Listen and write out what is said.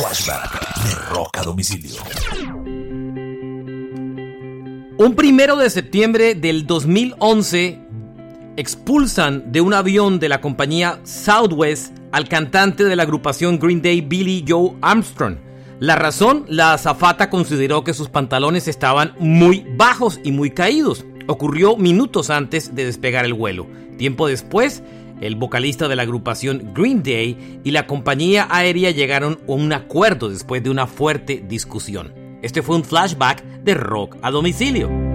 Flashback domicilio. Un primero de septiembre del 2011 expulsan de un avión de la compañía Southwest al cantante de la agrupación Green Day Billy Joe Armstrong. La razón, la azafata consideró que sus pantalones estaban muy bajos y muy caídos. Ocurrió minutos antes de despegar el vuelo. Tiempo después, el vocalista de la agrupación Green Day y la compañía aérea llegaron a un acuerdo después de una fuerte discusión. Este fue un flashback de rock a domicilio.